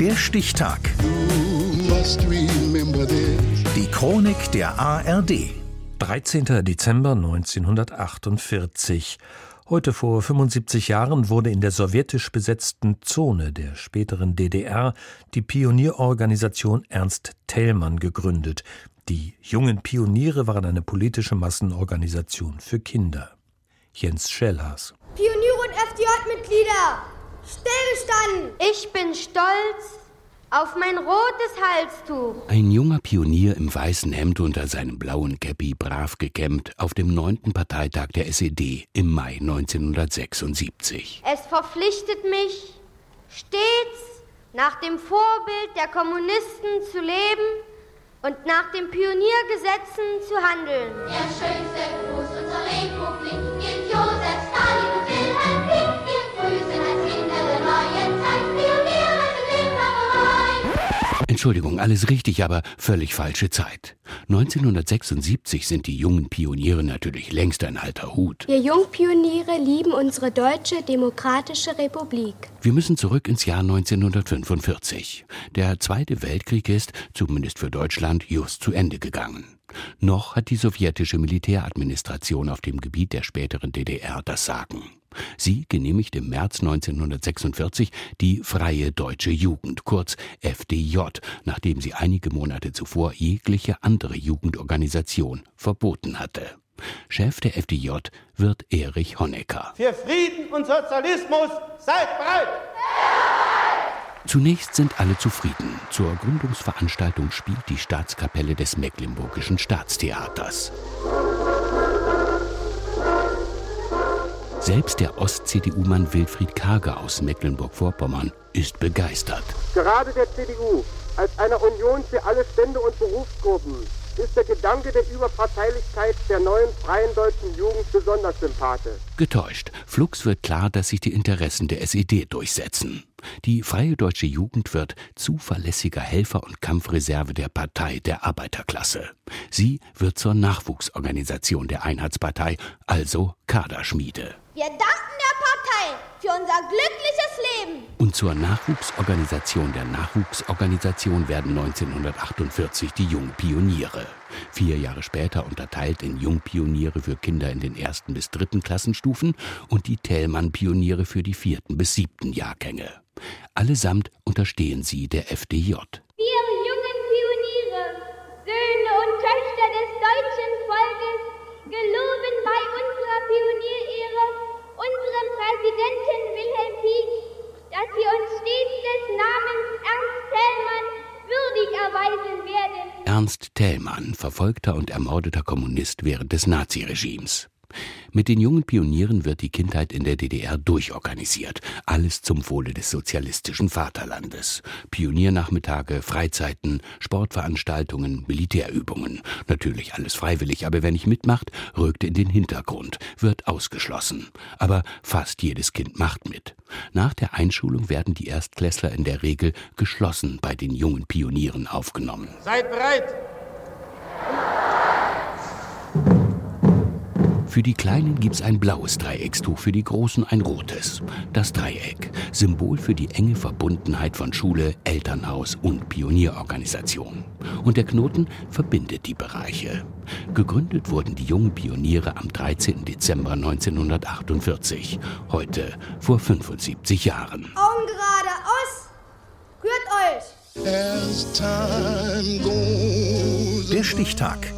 Der Stichtag. Die Chronik der ARD. 13. Dezember 1948. Heute vor 75 Jahren wurde in der sowjetisch besetzten Zone der späteren DDR die Pionierorganisation Ernst Thälmann gegründet. Die jungen Pioniere waren eine politische Massenorganisation für Kinder. Jens Schellhaas. Pioniere und FDJ-Mitglieder, stillgestanden! Ich bin stolz auf mein rotes Halstuch. Ein junger Pionier im weißen Hemd unter seinem blauen Käppi, brav gekämmt, auf dem neunten Parteitag der SED im Mai 1976. Es verpflichtet mich, stets nach dem Vorbild der Kommunisten zu leben und nach den Pioniergesetzen zu handeln. Der schönste Gruß unserer Republik Entschuldigung, alles richtig, aber völlig falsche Zeit. 1976 sind die jungen Pioniere natürlich längst ein alter Hut. Wir Jungpioniere lieben unsere deutsche demokratische Republik. Wir müssen zurück ins Jahr 1945. Der Zweite Weltkrieg ist, zumindest für Deutschland, just zu Ende gegangen. Noch hat die sowjetische Militäradministration auf dem Gebiet der späteren DDR das Sagen. Sie genehmigt im März 1946 die Freie Deutsche Jugend, kurz FDJ, nachdem sie einige Monate zuvor jegliche andere Jugendorganisation verboten hatte. Chef der FDJ wird Erich Honecker. Für Frieden und Sozialismus seid bereit! Zunächst sind alle zufrieden. Zur Gründungsveranstaltung spielt die Staatskapelle des Mecklenburgischen Staatstheaters. Selbst der Ost-CDU-Mann Wilfried Karger aus Mecklenburg-Vorpommern ist begeistert. Gerade der CDU als einer Union für alle Stände und Berufsgruppen ist der Gedanke der Überparteilichkeit der neuen freien deutschen Jugend besonders sympathisch. Getäuscht. Flugs wird klar, dass sich die Interessen der SED durchsetzen. Die Freie Deutsche Jugend wird zuverlässiger Helfer und Kampfreserve der Partei der Arbeiterklasse. Sie wird zur Nachwuchsorganisation der Einheitspartei, also Kaderschmiede. Wir danken der Partei für unser glückliches Leben. Und zur Nachwuchsorganisation der Nachwuchsorganisation werden 1948 die Jungpioniere. Vier Jahre später unterteilt in Jungpioniere für Kinder in den ersten bis dritten Klassenstufen und die Thälmann-Pioniere für die vierten bis siebten Jahrgänge. Allesamt unterstehen sie der FDJ. Wir jungen Pioniere, Söhne und Töchter des deutschen Volkes, geloben Ernst Thälmann, verfolgter und ermordeter Kommunist während des Naziregimes. Mit den jungen Pionieren wird die Kindheit in der DDR durchorganisiert. Alles zum Wohle des sozialistischen Vaterlandes. Pioniernachmittage, Freizeiten, Sportveranstaltungen, Militärübungen. Natürlich alles freiwillig, aber wer nicht mitmacht, rückt in den Hintergrund, wird ausgeschlossen. Aber fast jedes Kind macht mit. Nach der Einschulung werden die Erstklässler in der Regel geschlossen bei den jungen Pionieren aufgenommen. Seid bereit! Für die Kleinen gibt's ein blaues Dreieckstuch, für die Großen ein rotes. Das Dreieck, Symbol für die enge Verbundenheit von Schule, Elternhaus und Pionierorganisation. Und der Knoten verbindet die Bereiche. Gegründet wurden die jungen Pioniere am 13. Dezember 1948, heute vor 75 Jahren. Augen gerade, aus! Rührt euch! Der Stichtag.